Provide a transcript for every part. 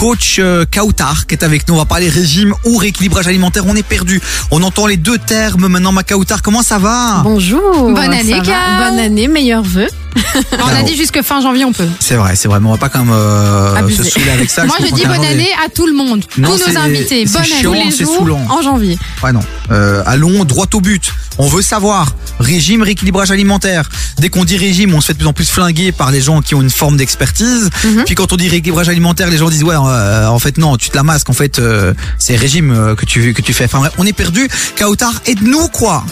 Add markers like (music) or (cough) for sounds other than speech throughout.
coach euh, Kautar qui est avec nous. On va parler régime ou rééquilibrage alimentaire. On est perdu. On entend les deux termes maintenant. Ma Kautar, comment ça va? Bonjour. Bonne année, ça va? Kao. Bonne année, meilleurs vœux. On a dit jusque fin janvier, on peut. C'est vrai, c'est vrai. Mais on va pas quand même euh, se saouler avec ça. Moi, je dis bonne année à tout le monde. Non, Tous nos invités. Bonne chiant, année. c'est jours saoulant. en janvier. Ouais, non. Euh, allons droit au but. On veut savoir. Régime, rééquilibrage alimentaire. Dès qu'on dit régime, on se fait de plus en plus flinguer par les gens qui ont une forme d'expertise. Mhm. Puis quand on dit rééquilibrage alimentaire, les gens disent ouais, euh, en fait non, tu te la masques. En fait, euh, c'est régime euh, que tu que tu fais. Enfin on est perdu. Kautar, aide-nous quoi.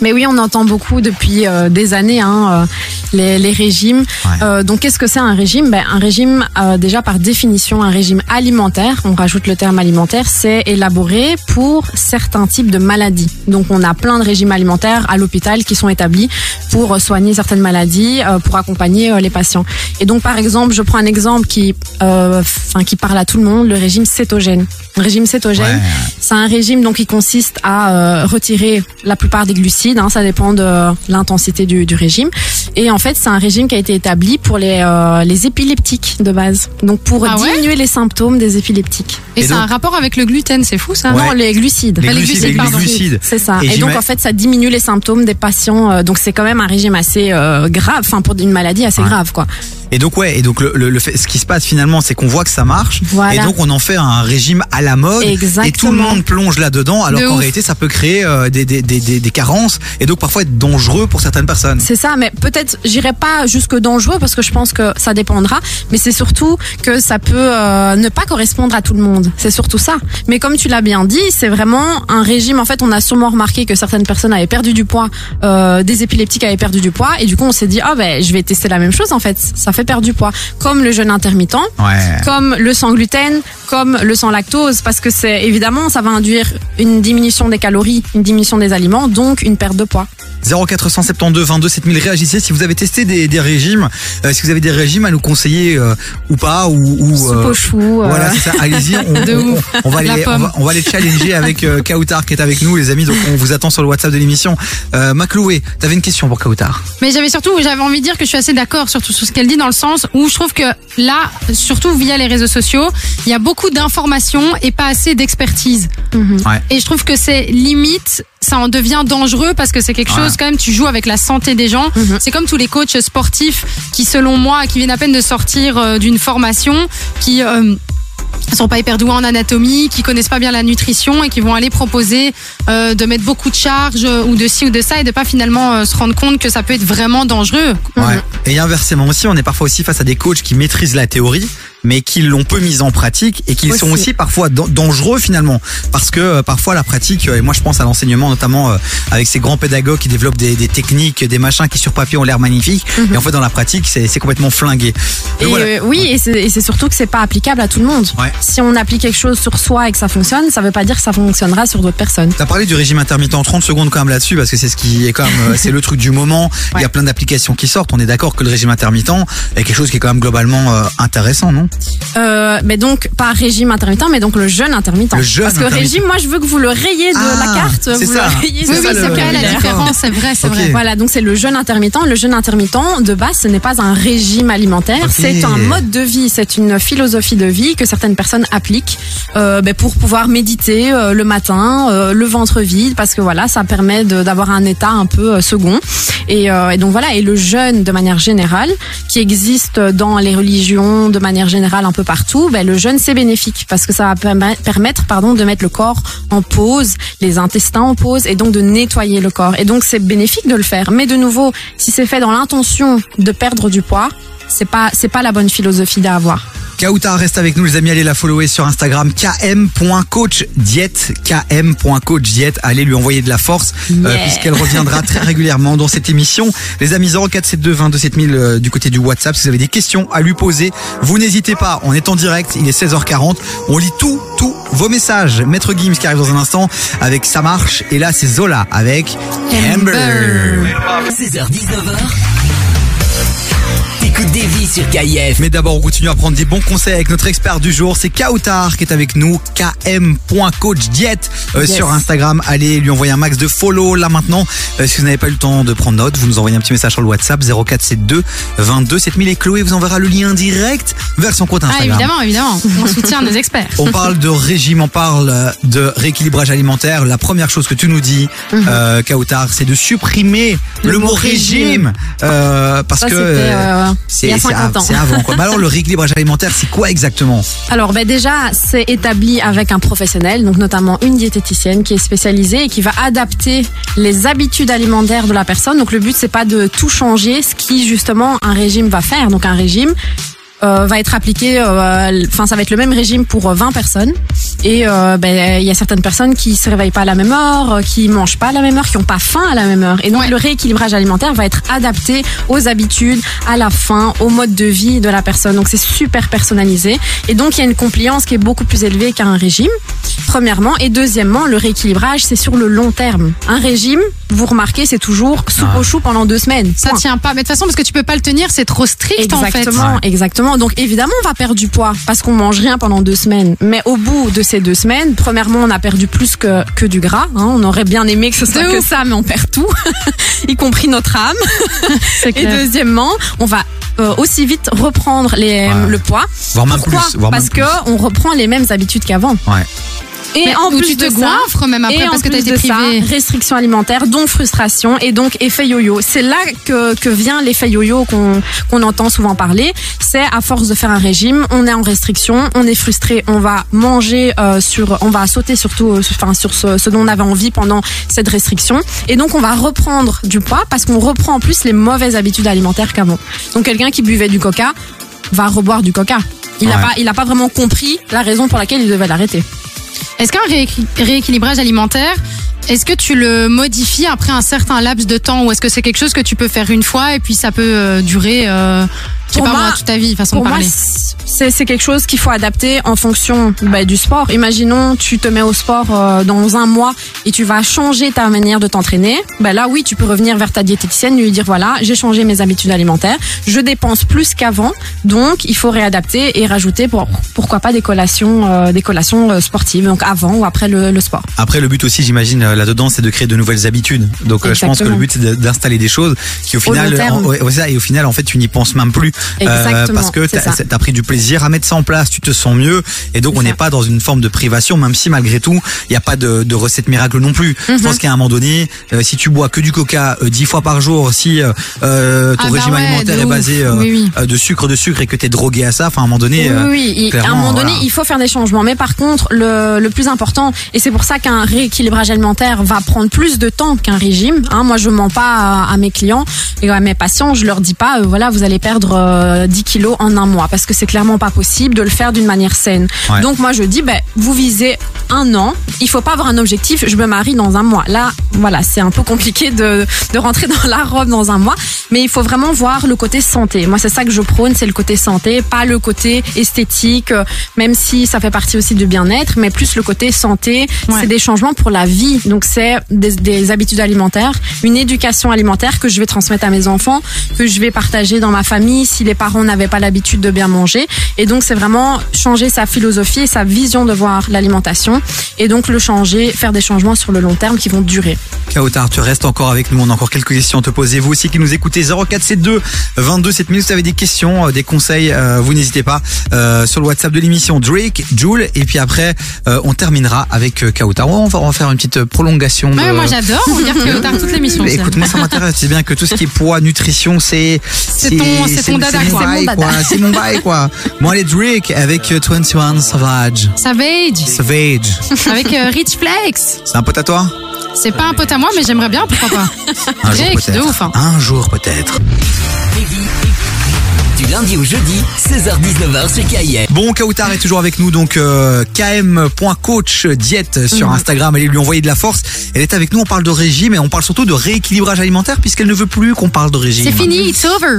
Mais oui, on entend beaucoup depuis euh, des années hein, euh, les, les régimes. Ouais. Euh, donc, qu'est-ce que c'est un régime? Ben, Un régime, euh, déjà par définition, un régime alimentaire, on rajoute le terme alimentaire, c'est élaboré pour certains types de maladies. Donc, on a plein de régimes alimentaires à l'hôpital qui sont établis pour soigner certaines maladies, euh, pour accompagner les patients. Et donc, par exemple, je prends un exemple qui, euh, enfin, qui parle à tout le monde, le régime cétogène. Le régime cétogène, Ouais. c'est un régime donc qui consiste à euh, retirer la plupart des glucides. Hein, ça dépend de l'intensité du, du régime. Et en fait, c'est un régime qui a été établi pour les euh, les épileptiques de base. Donc pour Ah ouais diminuer les symptômes des épileptiques. Et, Et c'est donc- un rapport avec le gluten, c'est fou ça? Ouais. Non, les glucides. Les Ah, les glucides, glucides, les pardon. glucides. C'est ça. Et Et, donc en fait, ça diminue les symptômes des patients. euh, donc c'est quand même un régime assez euh, grave, enfin pour une maladie assez Ouais. grave quoi. Et donc ouais, et donc le, le, le fait, ce qui se passe finalement, c'est qu'on voit que ça marche, Voilà. et donc on en fait un régime à la mode, et tout le Exactement. monde plonge là-dedans, alors qu'en réalité, ça peut créer euh, des, des, des, des, des carences, et donc parfois être dangereux pour certaines personnes. C'est ça, mais peut-être j'irai pas jusque dangereux parce que je pense que ça dépendra, mais c'est surtout que ça peut euh, ne pas correspondre à tout le monde. C'est surtout ça. Mais comme tu l'as bien dit, c'est vraiment un régime. En fait, on a sûrement remarqué que certaines personnes avaient perdu du poids, euh, des épileptiques avaient perdu du poids, et du coup on s'est dit ah ben je vais tester la même chose en fait. Ça fait perdre du poids, comme le jeûne intermittent, Ouais. comme le sans gluten, comme le sans lactose, parce que c'est évidemment ça va induire une diminution des calories, une diminution des aliments, donc une perte de poids. 0472 22 7000 réagissez si vous avez testé des, des régimes, euh, si vous avez des régimes à nous conseiller euh, ou pas ou, ou euh, aux choux. euh, voilà c'est ça allez-y (laughs) on, De on- ouf. on- on va les on va, on va les challenger avec euh, Kautar qui est avec nous les amis donc on vous attend sur le WhatsApp de l'émission euh, Macloué t'avais une question pour Kautar Mais j'avais surtout, j'avais envie de dire que je suis assez d'accord surtout sur ce qu'elle dit dans le sens où je trouve que là, surtout via les réseaux sociaux, il y a beaucoup d'informations et pas assez d'expertise. Ouais Et je trouve que c'est limite, ça en devient dangereux parce que c'est quelque Ouais. chose quand même, tu joues avec la santé des gens. C'est comme tous les coachs sportifs qui, selon moi, qui viennent à peine de sortir euh, d'une formation, qui euh, sont pas hyper doués en anatomie, qui connaissent pas bien la nutrition et qui vont aller proposer euh, de mettre beaucoup de charges euh, ou de ci ou de ça et de pas finalement euh, se rendre compte que ça peut être vraiment dangereux. Ouais. Et inversement aussi, on est parfois aussi face à des coachs qui maîtrisent la théorie, mais qui l'ont peu mise en pratique et qui sont Aussi. parfois dan- dangereux finalement, parce que euh, parfois la pratique, euh, et moi je pense à l'enseignement notamment euh, avec ces grands pédagogues qui développent des, des techniques, des machins qui sur papier ont l'air magnifiques, et en fait dans la pratique c'est complètement flingué. Mais Et voilà. euh, oui, et c'est et c'est surtout que c'est pas applicable à tout le monde. Ouais. Si on applique quelque chose sur soi et que ça fonctionne, ça veut pas dire que ça fonctionnera sur d'autres personnes. T'as parlé du régime intermittent 30 secondes quand même là-dessus parce que c'est ce qui est quand même (laughs) c'est le truc du moment. Il y a plein d'applications qui sortent. On est d'accord que le régime intermittent est quelque chose qui est quand même globalement euh, intéressant, non? Euh, mais donc pas régime intermittent, mais donc le jeûne intermittent. Le jeûne Parce que intermittent. régime, moi je veux que vous le rayez de Ah, la carte. c'est vous ça. le rayez C'est Oui, oui, c'est le- vrai, la différence, c'est vrai, c'est vrai. Voilà, donc c'est le jeûne intermittent. Le jeûne intermittent, de base, ce n'est pas un régime alimentaire, c'est un mode de vie, c'est une philosophie de vie que certaines personnes appliquent euh, ben, pour pouvoir méditer euh, le matin, euh, le ventre vide, parce que voilà, ça permet d'avoir un état un peu euh, second. Et, euh, et donc voilà, et le jeûne de manière générale, qui existe dans les religions de manière générale un peu partout, ben, le jeûne c'est bénéfique parce que ça va permettre pardon, de mettre le corps en pause, les intestins en pause et donc de nettoyer le corps. Et donc c'est bénéfique de le faire. Mais de nouveau, si c'est fait dans l'intention de perdre du poids, c'est pas c'est pas la bonne philosophie à avoir. Kauta reste avec nous les amis, allez la follower sur Instagram km.coachdiet km.coachdiet, allez lui envoyer de la force euh, puisqu'elle reviendra très régulièrement dans cette émission. Les amis 0472 22 7000 euh, du côté du WhatsApp, si vous avez des questions à lui poser, vous n'hésitez pas, on est en direct, il est 16h40, on lit tout tous vos messages. Maître Gims qui arrive dans un instant avec Ça marche. Et là c'est Zola avec Amber. 16h-19h, vies sur KIF. Mais d'abord, on continue à prendre des bons conseils avec notre expert du jour. C'est Kautar qui est avec nous. km.coachdiet euh, Yes. sur Instagram. Allez lui envoyer un max de follow là maintenant. Euh, si vous n'avez pas eu le temps de prendre note, vous nous envoyez un petit message sur le WhatsApp 0472 22 7000 et Chloé vous enverra le lien direct vers son compte Ah, Instagram. évidemment, évidemment. On soutient nos experts. On parle de régime, on parle de rééquilibrage alimentaire. La première chose que tu nous dis, Mhm. euh, Kautar, c'est de supprimer le, mot régime, Euh, parce Ça, que euh, c'est il y a c'est 50 ans. c'est avant. Quoi. Mais alors le rééquilibrage alimentaire, c'est quoi exactement? Alors ben déjà, c'est établi avec un professionnel, donc notamment une diététicienne qui est spécialisée et qui va adapter les habitudes alimentaires de la personne. Donc le but c'est pas de tout changer, ce qui justement un régime va faire. Donc un régime euh, va être appliqué, euh, enfin ça va être le même régime pour euh, 20 personnes. Et euh, ben il y a certaines personnes qui se réveillent pas à la même heure, euh, qui mangent pas à la même heure, qui ont pas faim à la même heure. Et donc Ouais. le rééquilibrage alimentaire va être adapté aux habitudes, à la faim, au mode de vie de la personne. Donc c'est super personnalisé. Et donc il y a une compliance qui est beaucoup plus élevée qu'un régime. Premièrement et deuxièmement, le rééquilibrage c'est sur le long terme. Un régime, vous remarquez, c'est toujours soupe Ah. au chou pendant deux semaines. Ça Point. tient pas. Mais de toute façon, parce que tu peux pas le tenir, c'est trop strict en fait. Exactement, exactement. Donc évidemment, on va perdre du poids parce qu'on mange rien pendant deux semaines. Mais au bout de ces deux semaines, premièrement, on a perdu plus que, que du gras. hein. On aurait bien aimé que ce soit De que ouf. ça, mais on perd tout, (laughs) y compris notre âme. Et deuxièmement, on va euh, aussi vite reprendre les, Ouais. le poids. Voire même Pourquoi plus. Voire Parce même que on reprend les mêmes habitudes qu'avant. plus. Ouais. Et Mais en plus tu te de goinfres même après et en parce que t'as plus été privé. restriction alimentaire, donc frustration et donc effet yo-yo. C'est là que, que vient l'effet yo-yo qu'on qu'on entend souvent parler. C'est à force de faire un régime, on est en restriction, on est frustré, on va manger euh, sur, on va sauter surtout, euh, enfin sur ce, ce dont on avait envie pendant cette restriction, et donc on va reprendre du poids parce qu'on reprend en plus les mauvaises habitudes alimentaires qu'avant. Donc quelqu'un qui buvait du coca va reboire du coca. Il n'a Ouais. pas, il a pas vraiment compris la raison pour laquelle il devait l'arrêter. Est-ce qu'un rééqui- rééquilibrage alimentaire, est-ce que tu le modifies après un certain laps de temps ou est-ce que c'est quelque chose que tu peux faire une fois et puis ça peut euh, durer, euh, je sais Pour pas moi- moi, toute ta vie, façon Pour de moi, parler? C'est quelque chose qu'il faut adapter en fonction bah, du sport. Imaginons, tu te mets au sport euh, dans un mois et tu vas changer ta manière de t'entraîner. Bah là, oui, tu peux revenir vers ta diététicienne et lui dire voilà, j'ai changé mes habitudes alimentaires, je dépense plus qu'avant, donc il faut réadapter et rajouter pour, pourquoi pas des collations, euh, des collations euh, sportives, donc avant ou après le, le sport. Après, le but aussi, j'imagine, là-dedans, c'est de créer de nouvelles habitudes. Donc, je pense que le but, c'est d'installer des choses qui, au final, en- ouais, et au final, en fait, tu n'y penses même plus. Euh, Exactement, parce que ça. as pris du plaisir à mettre ça en place, tu te sens mieux. Et donc, on n'est pas dans une forme de privation, même si, malgré tout, il n'y a pas de, de recette miracle non plus. Mhm. Je pense qu'à un moment donné, euh, si tu bois que du coca euh, dix fois par jour, si euh, euh, ton Ah bah régime ouais, alimentaire est ouf. basé Oui, oui. de sucre, de sucre et que t'es drogué à ça, enfin, à un moment donné, Oui, à un moment donné, voilà. il faut faire des changements. Mais par contre, le, le plus important, et c'est pour ça qu'un rééquilibrage alimentaire va prendre plus de temps qu'un régime. Hein, moi, je mens pas à, à mes clients et à mes patients. Je leur dis pas, voilà, vous allez perdre euh, 10 kilos en un mois, parce que c'est clairement pas possible de le faire d'une manière saine. Ouais. Donc moi, je dis, ben, vous visez un an. Il faut pas avoir un objectif. Je me marie dans un mois. Là, voilà, c'est un peu compliqué de, de rentrer dans la robe dans un mois, mais il faut vraiment voir le côté santé. Moi, c'est ça que je prône, c'est le côté santé, pas le côté esthétique, euh, même si ça fait partie aussi du bien-être, mais plus le côté santé. Ouais. C'est des changements pour la vie. Donc, c'est des, des habitudes alimentaires, une éducation alimentaire que je vais transmettre à mes enfants, que je vais partager dans ma famille si les parents n'avaient pas l'habitude de bien manger. Et donc, c'est vraiment changer sa philosophie et sa vision de voir l'alimentation. Et donc, le changer, faire des changements sur le long terme qui vont durer. Kautar, tu restes encore avec nous. On a encore quelques questions à te poser. Vous aussi qui nous écoutez 0472 22 7000. Si vous avez des questions, euh, des conseils, euh, vous n'hésitez pas euh, sur le WhatsApp de l'émission Drake, Jules. Et puis après, on terminera avec euh, Kautar. On va, va faire une petite prolongation. Ouais, de- moi j'adore regarder tard toute l'émission. Écoute, moi ça m'intéresse. C'est bien que tout ce qui est poids, nutrition, c'est C'est ton- c'est ton dada, c'est mon bail, quoi. C'est mon bail quoi. Moi les Drake avec euh, 21 Savage. Savage Savage. avec Rich Flex. C'est un pote à toi? C'est pas un pote à moi, mais j'aimerais bien, pourquoi pas. Un jour Drake, de ouf. hein. Un jour peut-être. Du lundi au jeudi, 16h-19h sur KIF. Bon, Kautar est toujours avec nous, donc euh, km.coach diète sur Mhm. Instagram. Allez lui envoyer de la force. Elle est avec nous, on parle de régime et on parle surtout de rééquilibrage alimentaire puisqu'elle ne veut plus qu'on parle de régime. C'est fini, it's over.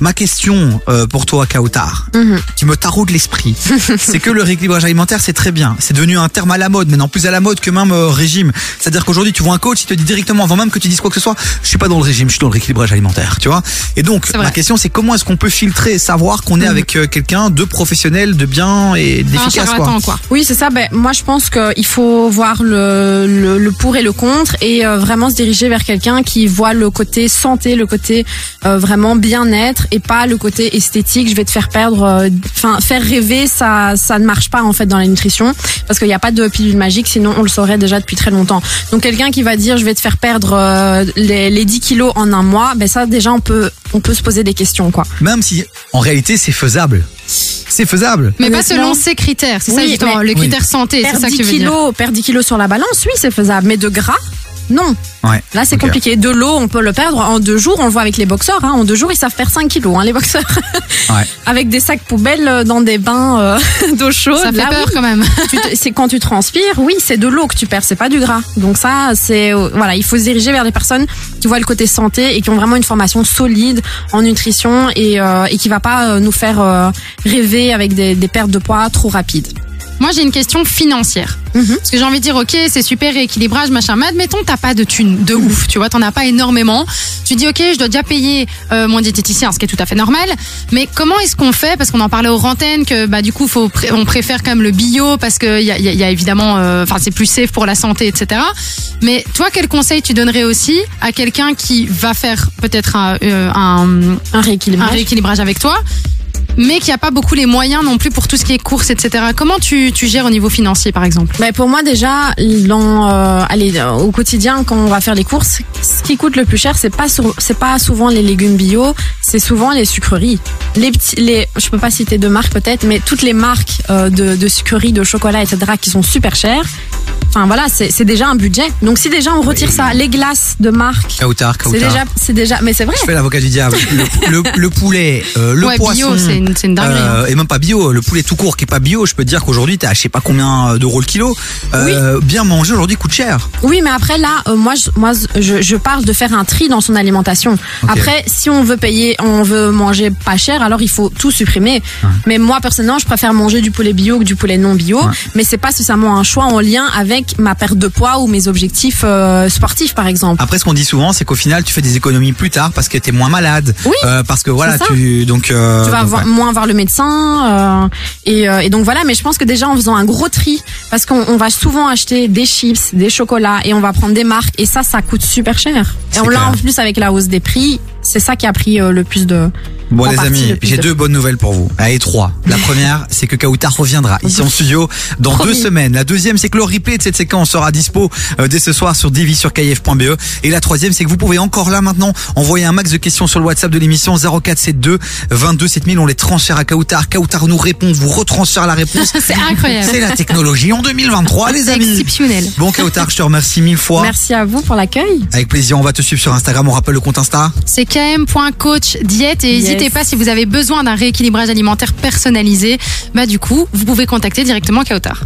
Ma question euh, pour toi, Kautar, Mhm. qui me taraude l'esprit, (laughs) c'est que le rééquilibrage alimentaire, c'est très bien. C'est devenu un terme à la mode, maintenant plus à la mode que même euh, régime. C'est-à-dire qu'aujourd'hui, tu vois un coach, il te dit directement, avant même que tu dises quoi que ce soit, je suis pas dans le régime, je suis dans le rééquilibrage alimentaire, tu vois. Et donc, ma question, c'est comment est-ce qu'on peut filtrer et savoir qu'on est Mhm. avec euh, quelqu'un de professionnel, de bien et d'efficace, quoi. quoi. Oui, c'est ça. Ben, moi, je pense qu'il faut voir le, le, le pour et le contre et euh, vraiment se diriger vers quelqu'un qui voit le côté santé, le côté euh, vraiment bien-être et pas le côté esthétique. Je vais te faire perdre, euh, enfin faire rêver, ça, ça ne marche pas en fait dans la nutrition parce qu'il n'y a pas de pilule magique. Sinon, on le saurait déjà depuis très longtemps. Donc, quelqu'un qui va dire je vais te faire perdre euh, les, les 10 kilos en un mois, ben ça déjà on peut on peut se poser des questions quoi. Même si, en réalité, c'est faisable. C'est faisable. Mais pas selon ces critères. C'est ça, justement, le critère santé. C'est Perdre ça que 10 tu veux dire. kilos, perdre 10 kilos sur la balance, oui, c'est faisable. Mais de gras, non. Ouais. Là, c'est compliqué. De l'eau, on peut le perdre en deux jours. On le voit avec les boxeurs. Hein. En deux jours, ils savent perdre 5 kilos, hein, les boxeurs. (laughs) Ouais. avec des sacs poubelles euh, dans des bains euh, (laughs) d'eau chaude. Ça fait Là, peur oui. quand même. (laughs) C'est quand tu transpires, oui, c'est de l'eau que tu perds, c'est pas du gras. Donc ça, c'est euh, voilà, il faut se diriger vers des personnes qui voient le côté santé et qui ont vraiment une formation solide en nutrition et, euh, et qui va pas nous faire euh, rêver avec des, des pertes de poids trop rapides. Moi, j'ai une question financière. Mhm. Parce que j'ai envie de dire, ok, c'est super rééquilibrage, machin. Mais admettons, t'as pas de thunes de ouf, tu vois, t'en as pas énormément. Tu dis, ok, je dois déjà payer euh, mon diététicien, ce qui est tout à fait normal. Mais comment est-ce qu'on fait? Parce qu'on en parlait aux rantaines que, bah, du coup, faut, on préfère quand même le bio parce que y a, y a- y a évidemment, euh, enfin, c'est plus safe pour la santé, etc. Mais toi, quel conseil tu donnerais aussi à quelqu'un qui va faire peut-être un, euh, un, Un rééquilibrage avec toi, mais qui a pas beaucoup les moyens non plus pour tout ce qui est courses, etc. Comment tu, gères au niveau financier, par exemple? Ben, pour moi déjà, euh, allez, euh, au quotidien, quand on va faire les courses, ce qui coûte le plus cher, c'est pas c'est pas souvent les légumes bio, c'est souvent les sucreries. Les petits, les, je peux pas citer de marques peut-être, mais toutes les marques euh, de, de sucreries, de chocolat, etc., qui sont super chères. Enfin voilà, c'est déjà un budget. Donc si déjà on retire ça, les glaces de marque, c'est déjà, c'est déjà, mais c'est vrai. Je fais l'avocat du diable. (laughs) Le, le- le poulet, euh, le Ouais, poisson. bio, c'est une, dinguerie. hein. euh, et même pas bio, le poulet tout court qui est pas bio, je peux te dire qu'aujourd'hui t'as je sais pas combien d'euros le kilo. Euh, Bien manger aujourd'hui coûte cher. Oui, mais après là, euh, moi, je, moi, je, je parle de faire un tri dans son alimentation. Après, si on veut payer, on veut manger pas cher, alors il faut tout supprimer. Mais moi, personnellement, je préfère manger du poulet bio que du poulet non bio. Ouais. Mais c'est pas spécialement un choix en lien avec ma perte de poids ou mes objectifs euh, sportifs, par exemple. Après, ce qu'on dit souvent, c'est qu'au final, tu fais des économies plus tard parce que t'es moins malade. Oui, Euh, parce que voilà, tu donc. euh, tu vas donc, avoir- ouais. moins voir le médecin euh, et, euh, et donc voilà mais je pense que déjà en faisant un gros tri parce qu'on on va souvent acheter des chips des chocolats et on va prendre des marques et ça ça coûte super cher et on l'a en plus avec la hausse des prix c'est ça qui a pris le plus de Bon les amis, j'ai de- deux bonnes nouvelles pour vous. Allez trois. La première, c'est que Kautar reviendra ici en studio dans Promis. deux semaines. La deuxième, c'est que le replay de cette séquence sera dispo euh, dès ce soir sur divi-sur-kf.be. E. Et la troisième, c'est que vous pouvez encore là maintenant envoyer un max de questions sur le WhatsApp de l'émission 0472 22 7000. On les transfère à Kautar. Kautar nous répond, vous retransfère la réponse. (laughs) C'est incroyable. C'est la technologie en 2023, les C'est amis. exceptionnel. Bon Kautar, je te remercie mille fois. merci à vous pour l'accueil Avec plaisir, on va te suivre sur Instagram. On rappelle le compte Insta. C'est km.coach diète et Yes. N'hésitez pas si vous avez besoin d'un rééquilibrage alimentaire personnalisé, bah du coup, vous pouvez contacter directement Kautar.